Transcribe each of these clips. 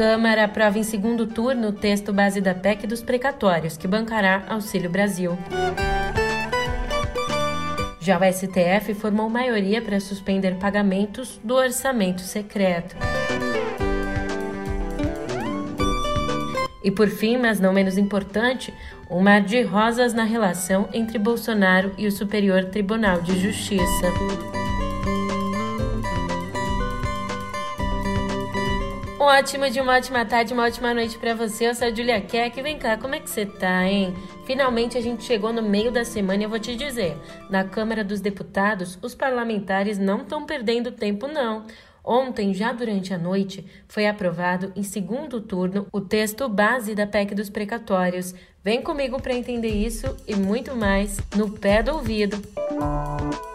Câmara aprova em segundo turno o texto base da PEC dos precatórios, que bancará Auxílio Brasil. Já o STF formou maioria para suspender pagamentos do orçamento secreto. E por fim, mas não menos importante, um mar de rosas na relação entre Bolsonaro e o Superior Tribunal de Justiça. Um ótimo de uma ótima tarde, uma ótima noite para você. Eu sou a Julia Keck. Vem cá, como é que você tá, hein? Finalmente a gente chegou no meio da semana e eu vou te dizer: na Câmara dos Deputados, os parlamentares não estão perdendo tempo, não. Ontem, já durante a noite, foi aprovado em segundo turno o texto base da PEC dos precatórios. Vem comigo para entender isso e muito mais no pé do ouvido. Música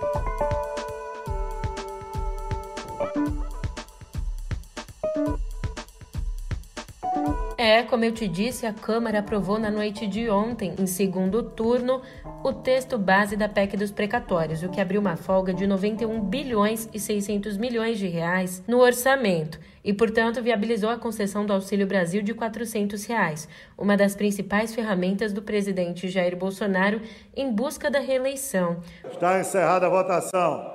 É, como eu te disse, a Câmara aprovou na noite de ontem, em segundo turno, o texto base da PEC dos precatórios, o que abriu uma folga de 91 bilhões e 600 milhões de reais no orçamento e, portanto, viabilizou a concessão do Auxílio Brasil de 400 reais, uma das principais ferramentas do presidente Jair Bolsonaro em busca da reeleição. Está encerrada a votação.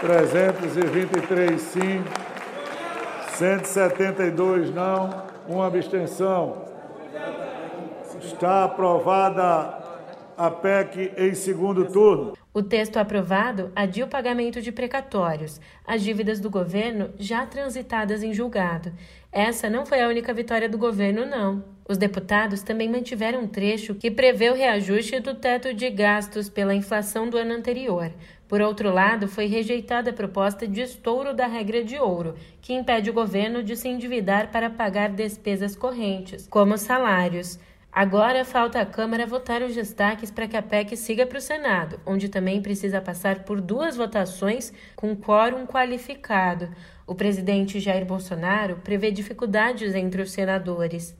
323 sim, 172 não, uma abstenção. Está aprovada a PEC em segundo turno. O texto aprovado adia o pagamento de precatórios, as dívidas do governo já transitadas em julgado. Essa não foi a única vitória do governo, não. Os deputados também mantiveram um trecho que prevê o reajuste do teto de gastos pela inflação do ano anterior. Por outro lado, foi rejeitada a proposta de estouro da regra de ouro, que impede o governo de se endividar para pagar despesas correntes, como salários. Agora falta à Câmara votar os destaques para que a PEC siga para o Senado, onde também precisa passar por duas votações com quórum qualificado. O presidente Jair Bolsonaro prevê dificuldades entre os senadores.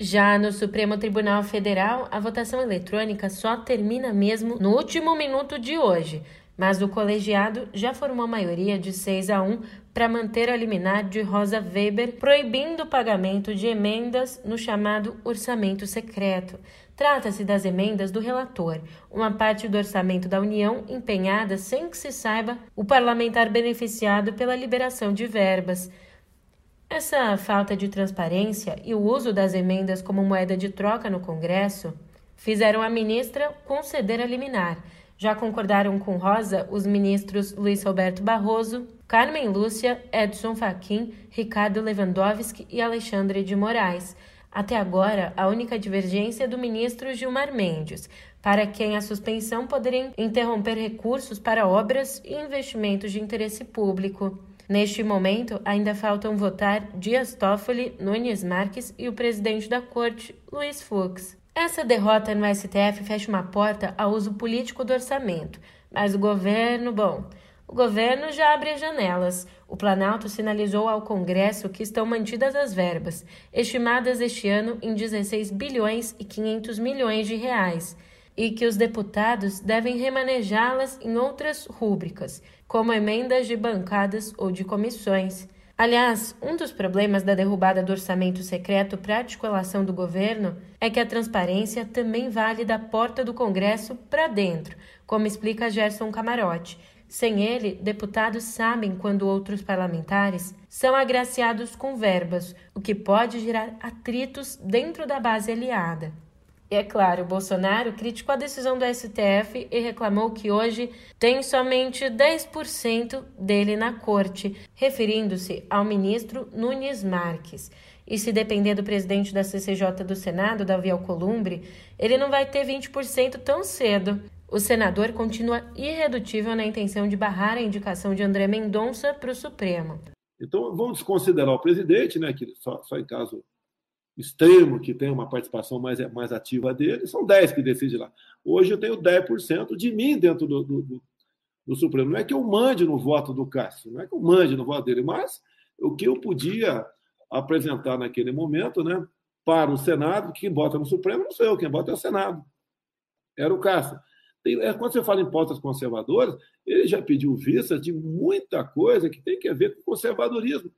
Já no Supremo Tribunal Federal, a votação eletrônica só termina mesmo no último minuto de hoje mas o colegiado já formou maioria de 6 a 1 para manter a liminar de Rosa Weber, proibindo o pagamento de emendas no chamado orçamento secreto. Trata-se das emendas do relator, uma parte do orçamento da União empenhada sem que se saiba o parlamentar beneficiado pela liberação de verbas. Essa falta de transparência e o uso das emendas como moeda de troca no Congresso fizeram a ministra conceder a liminar já concordaram com Rosa os ministros Luiz Roberto Barroso, Carmen Lúcia, Edson Fachin, Ricardo Lewandowski e Alexandre de Moraes. Até agora, a única divergência é do ministro Gilmar Mendes, para quem a suspensão poderia interromper recursos para obras e investimentos de interesse público. Neste momento, ainda faltam votar Dias Toffoli, Nunes Marques e o presidente da corte, Luiz Fux. Essa derrota no STF fecha uma porta ao uso político do orçamento, mas o governo, bom, o governo já abre as janelas. O Planalto sinalizou ao Congresso que estão mantidas as verbas, estimadas este ano em 16 bilhões e 500 milhões de reais, e que os deputados devem remanejá-las em outras rúbricas, como emendas de bancadas ou de comissões. Aliás, um dos problemas da derrubada do orçamento secreto para a articulação do governo é que a transparência também vale da porta do Congresso para dentro, como explica Gerson Camarote. Sem ele, deputados sabem quando outros parlamentares são agraciados com verbas, o que pode gerar atritos dentro da base aliada. E é claro, Bolsonaro criticou a decisão do STF e reclamou que hoje tem somente 10% dele na corte, referindo-se ao ministro Nunes Marques. E se depender do presidente da CCJ do Senado, Davi Alcolumbre, ele não vai ter 20% tão cedo. O senador continua irredutível na intenção de barrar a indicação de André Mendonça para o Supremo. Então, vamos considerar o presidente, né, que só, só em caso extremo que tem uma participação mais, mais ativa dele, são 10 que decidem lá. Hoje eu tenho 10% de mim dentro do, do, do, do, Supremo. Não é que eu mande no voto do Cássio, não é que eu mande no voto dele, mas o que eu podia apresentar naquele momento né, para o Senado, quem bota no Supremo não sou eu, quem bota é o Senado. Era o Cássio. É, quando você fala em pautas conservadoras, ele já pediu vista de muita coisa que tem que ver com conservadorismo.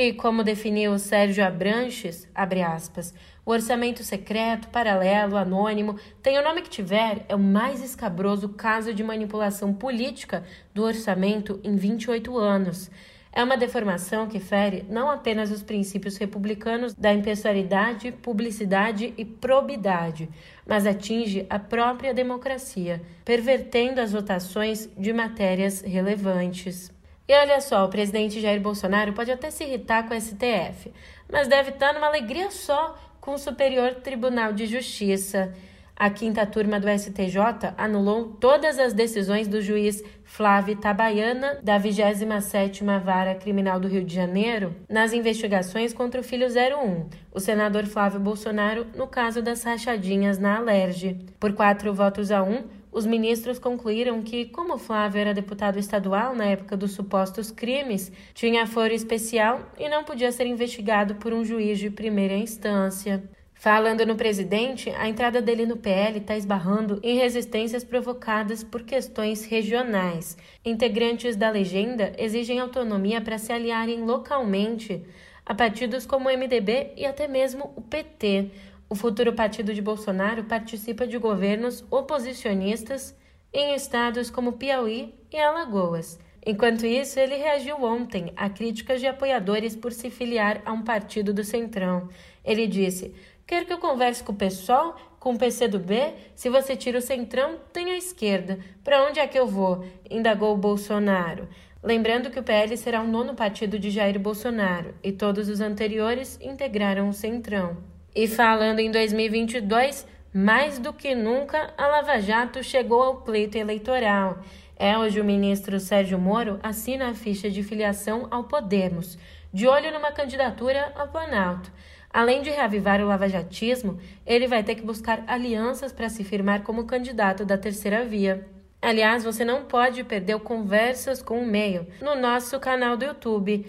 E como definiu Sérgio Abranches, aspas, o orçamento secreto, paralelo, anônimo, tem o nome que tiver, é o mais escabroso caso de manipulação política do orçamento em 28 anos. É uma deformação que fere não apenas os princípios republicanos da impessoalidade, publicidade e probidade, mas atinge a própria democracia, pervertendo as votações de matérias relevantes. E olha só, o presidente Jair Bolsonaro pode até se irritar com o STF, mas deve estar numa alegria só com o Superior Tribunal de Justiça. A quinta turma do STJ anulou todas as decisões do juiz Flávio Tabaiana, da 27ª Vara Criminal do Rio de Janeiro, nas investigações contra o filho 01, o senador Flávio Bolsonaro, no caso das rachadinhas na Alerj. Por quatro votos a um, os ministros concluíram que, como Flávio era deputado estadual na época dos supostos crimes, tinha foro especial e não podia ser investigado por um juiz de primeira instância. Falando no presidente, a entrada dele no PL está esbarrando em resistências provocadas por questões regionais. Integrantes da legenda exigem autonomia para se aliarem localmente a partidos como o MDB e até mesmo o PT. O futuro partido de Bolsonaro participa de governos oposicionistas em estados como Piauí e Alagoas. Enquanto isso, ele reagiu ontem a críticas de apoiadores por se filiar a um partido do Centrão. Ele disse: Quer que eu converse com o pessoal, com o PC do B? Se você tira o Centrão, tem a esquerda. Para onde é que eu vou? indagou Bolsonaro. Lembrando que o PL será o nono partido de Jair Bolsonaro e todos os anteriores integraram o Centrão. E falando em 2022, mais do que nunca, a Lava Jato chegou ao pleito eleitoral. É hoje o ministro Sérgio Moro assina a ficha de filiação ao Podemos, de olho numa candidatura ao Planalto. Além de reavivar o lavajatismo, ele vai ter que buscar alianças para se firmar como candidato da terceira via. Aliás, você não pode perder o Conversas com o Meio no nosso canal do YouTube.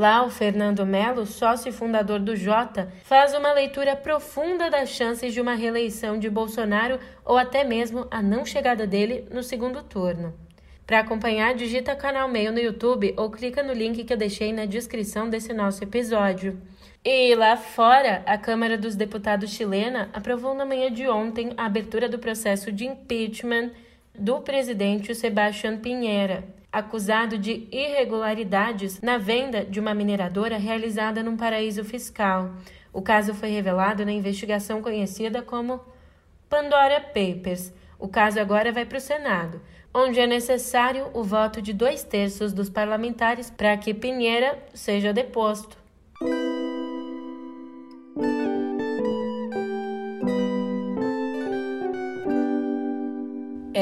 Lá, o Fernando Melo, sócio e fundador do Jota, faz uma leitura profunda das chances de uma reeleição de Bolsonaro ou até mesmo a não chegada dele no segundo turno. Para acompanhar, digita canal Meio no YouTube ou clica no link que eu deixei na descrição desse nosso episódio. E lá fora, a Câmara dos Deputados chilena aprovou na manhã de ontem a abertura do processo de impeachment do presidente Sebastián Pinheira acusado de irregularidades na venda de uma mineradora realizada num paraíso fiscal. O caso foi revelado na investigação conhecida como Pandora Papers. O caso agora vai para o Senado, onde é necessário o voto de dois terços dos parlamentares para que Pinheira seja deposto.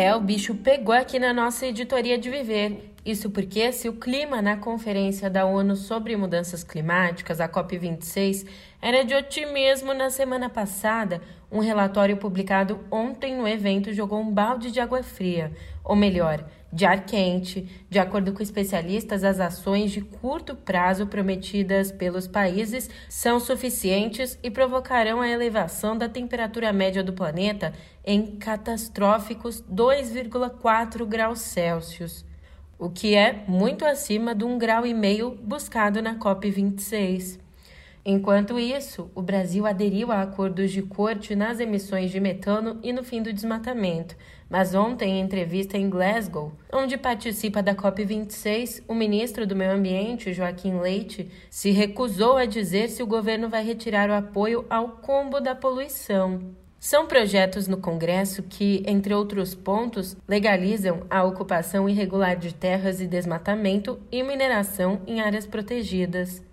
É, o bicho pegou aqui na nossa editoria de viver. Isso porque, se o clima na Conferência da ONU sobre Mudanças Climáticas, a COP26, era de otimismo na semana passada, um relatório publicado ontem no evento jogou um balde de água fria, ou melhor, de ar quente. De acordo com especialistas, as ações de curto prazo prometidas pelos países são suficientes e provocarão a elevação da temperatura média do planeta em catastróficos 2,4 graus Celsius, o que é muito acima de um grau meio buscado na COP26. Enquanto isso, o Brasil aderiu a acordos de corte nas emissões de metano e no fim do desmatamento. Mas ontem, em entrevista em Glasgow, onde participa da COP26, o ministro do Meio Ambiente, Joaquim Leite, se recusou a dizer se o governo vai retirar o apoio ao combo da poluição. São projetos no Congresso que, entre outros pontos, legalizam a ocupação irregular de terras e desmatamento e mineração em áreas protegidas.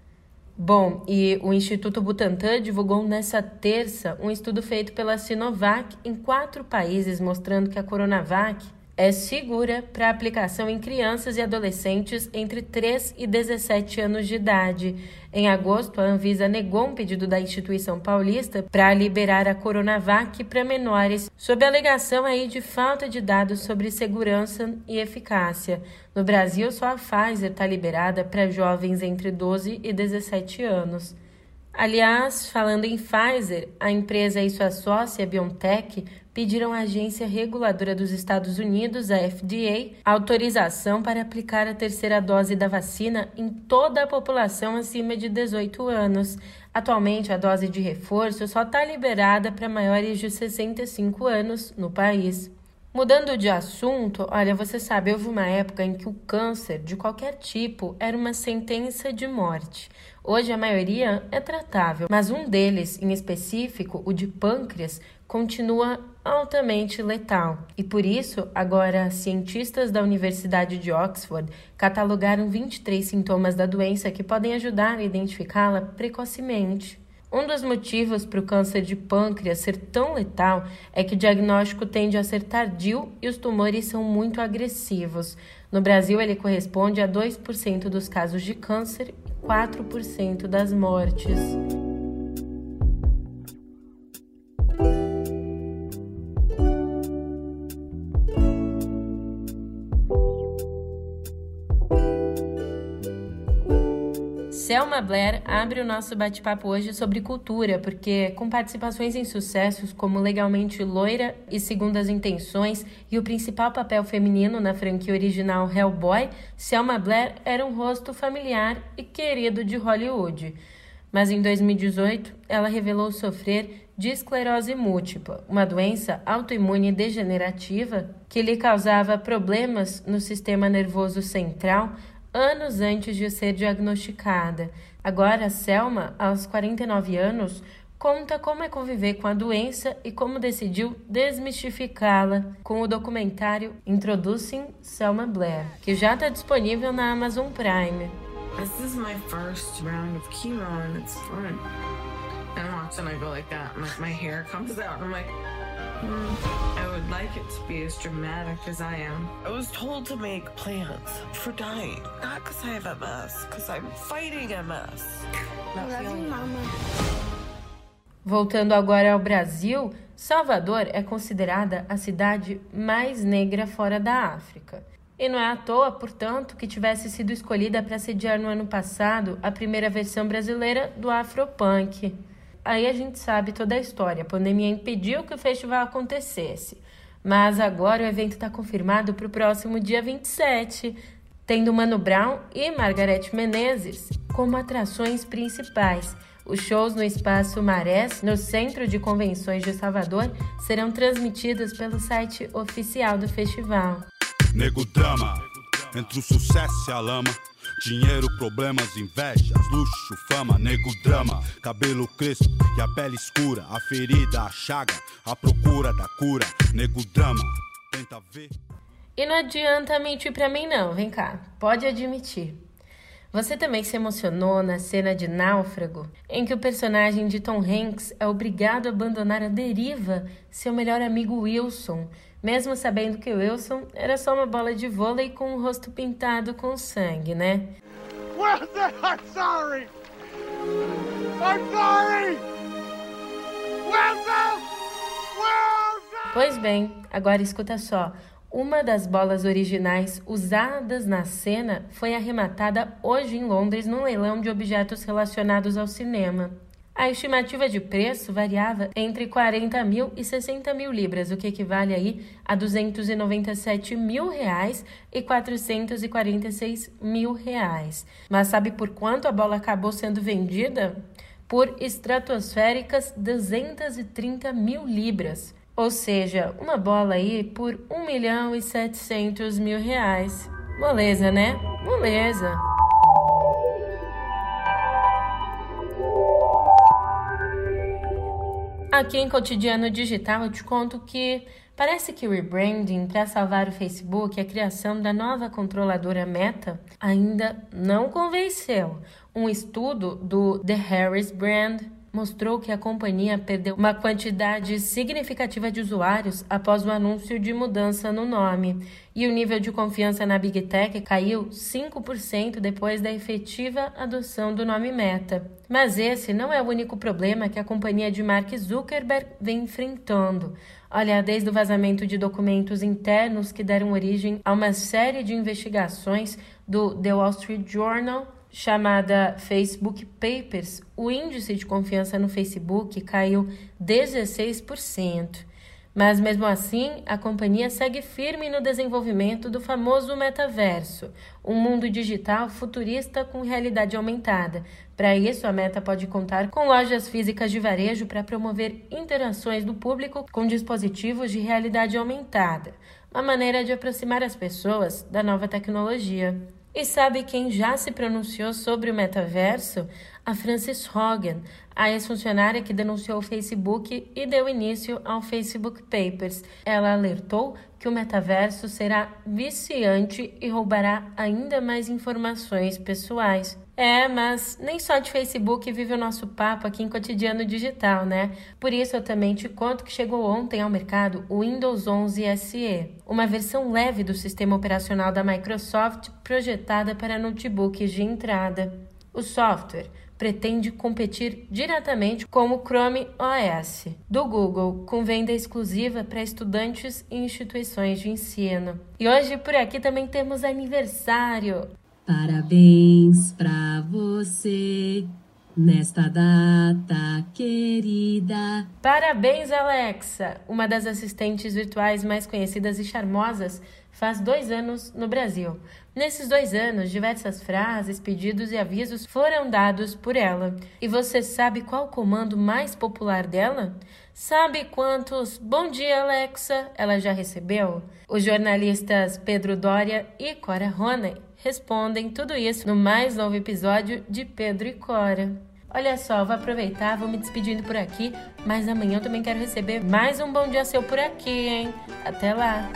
Bom, e o Instituto Butantan divulgou nessa terça um estudo feito pela Sinovac em quatro países, mostrando que a Coronavac é segura para aplicação em crianças e adolescentes entre 3 e 17 anos de idade. Em agosto, a Anvisa negou um pedido da instituição paulista para liberar a Coronavac para menores, sob alegação aí de falta de dados sobre segurança e eficácia. No Brasil, só a Pfizer está liberada para jovens entre 12 e 17 anos. Aliás, falando em Pfizer, a empresa e sua sócia BioNTech pediram à agência reguladora dos Estados Unidos, a FDA, autorização para aplicar a terceira dose da vacina em toda a população acima de 18 anos. Atualmente, a dose de reforço só está liberada para maiores de 65 anos no país. Mudando de assunto, olha, você sabe, houve uma época em que o câncer de qualquer tipo era uma sentença de morte. Hoje a maioria é tratável, mas um deles, em específico, o de pâncreas, continua altamente letal. E por isso, agora, cientistas da Universidade de Oxford catalogaram 23 sintomas da doença que podem ajudar a identificá-la precocemente. Um dos motivos para o câncer de pâncreas ser tão letal é que o diagnóstico tende a ser tardio e os tumores são muito agressivos. No Brasil, ele corresponde a 2% dos casos de câncer e 4% das mortes. Selma Blair abre o nosso bate-papo hoje sobre cultura, porque com participações em sucessos como Legalmente Loira e Segundas Intenções e o principal papel feminino na franquia original Hellboy, Selma Blair era um rosto familiar e querido de Hollywood. Mas em 2018, ela revelou sofrer de esclerose múltipla, uma doença autoimune degenerativa que lhe causava problemas no sistema nervoso central, anos antes de ser diagnosticada. Agora, Selma, aos 49 anos, conta como é conviver com a doença e como decidiu desmistificá-la com o documentário Introducing Selma Blair, que já está disponível na Amazon Prime. This is my first round of chemo and it's fun. And I'm watching, I go like that, and like my hair comes out, and I'm like, I would like it to be as dramatic as I am. I was told to make plans for dying, not because I have MS, because I'm fighting MS. Not you, Mama. Voltando agora ao Brasil, Salvador é considerada a cidade mais negra fora da África. E não é à toa, portanto, que tivesse sido escolhida para sediar no ano passado a primeira versão brasileira do Afropunk. Aí a gente sabe toda a história. A pandemia impediu que o festival acontecesse. Mas agora o evento está confirmado para o próximo dia 27, tendo Mano Brown e Margarete Menezes como atrações principais. Os shows no Espaço Marés, no Centro de Convenções de Salvador, serão transmitidos pelo site oficial do festival. Nego drama, entre o sucesso e a lama. Dinheiro, problemas, invejas, luxo, fama, nego drama, cabelo crespo e a pele escura, a ferida, a chaga, a procura da cura, nego drama, tenta ver. E não adianta mentir pra mim não, vem cá, pode admitir. Você também se emocionou na cena de Náufrago, em que o personagem de Tom Hanks é obrigado a abandonar a deriva seu melhor amigo Wilson, mesmo sabendo que Wilson era só uma bola de vôlei com o rosto pintado com sangue, né? I'm sorry! I'm sorry! Wilson! Wilson! Pois bem, agora escuta só. Uma das bolas originais usadas na cena foi arrematada hoje em Londres num leilão de objetos relacionados ao cinema. A estimativa de preço variava entre 40 mil e 60 mil libras, o que equivale aí a 297 mil reais e 446 mil reais. Mas sabe por quanto a bola acabou sendo vendida? Por estratosféricas 230 mil libras, ou seja, uma bola aí por 1 milhão e 700 mil reais. Moleza, né? Moleza. Aqui em Cotidiano Digital eu te conto que parece que o rebranding para salvar o Facebook e a criação da nova controladora Meta ainda não convenceu. Um estudo do The Harris Brand mostrou que a companhia perdeu uma quantidade significativa de usuários após o anúncio de mudança no nome, e o nível de confiança na Big Tech caiu 5% depois da efetiva adoção do nome Meta. Mas esse não é o único problema que a companhia de Mark Zuckerberg vem enfrentando. Olha, desde o vazamento de documentos internos que deram origem a uma série de investigações do The Wall Street Journal chamada Facebook Papers, o índice de confiança no Facebook caiu 16%. Mas mesmo assim, a companhia segue firme no desenvolvimento do famoso metaverso, um mundo digital futurista com realidade aumentada. Para isso, a Meta pode contar com lojas físicas de varejo para promover interações do público com dispositivos de realidade aumentada, uma maneira de aproximar as pessoas da nova tecnologia. E sabe quem já se pronunciou sobre o metaverso? A Frances Hogan, a ex-funcionária que denunciou o Facebook e deu início ao Facebook Papers. Ela alertou que o metaverso será viciante e roubará ainda mais informações pessoais. É, mas nem só de Facebook vive o nosso papo aqui em cotidiano digital, né? Por isso eu também te conto que chegou ontem ao mercado o Windows 11 SE, uma versão leve do sistema operacional da Microsoft projetada para notebooks de entrada. O software pretende competir diretamente com o Chrome OS do Google, com venda exclusiva para estudantes e instituições de ensino. E hoje por aqui também temos aniversário. Parabéns para você nesta data querida. Parabéns, Alexa, uma das assistentes virtuais mais conhecidas e charmosas, faz dois anos no Brasil. Nesses dois anos, diversas frases, pedidos e avisos foram dados por ela. E você sabe qual o comando mais popular dela? Sabe quantos Bom dia, Alexa ela já recebeu? Os jornalistas Pedro Dória e Cora Roney respondem tudo isso no mais novo episódio de Pedro e Cora. Olha só, vou aproveitar, vou me despedindo por aqui, mas amanhã eu também quero receber mais um bom dia seu por aqui, hein? Até lá!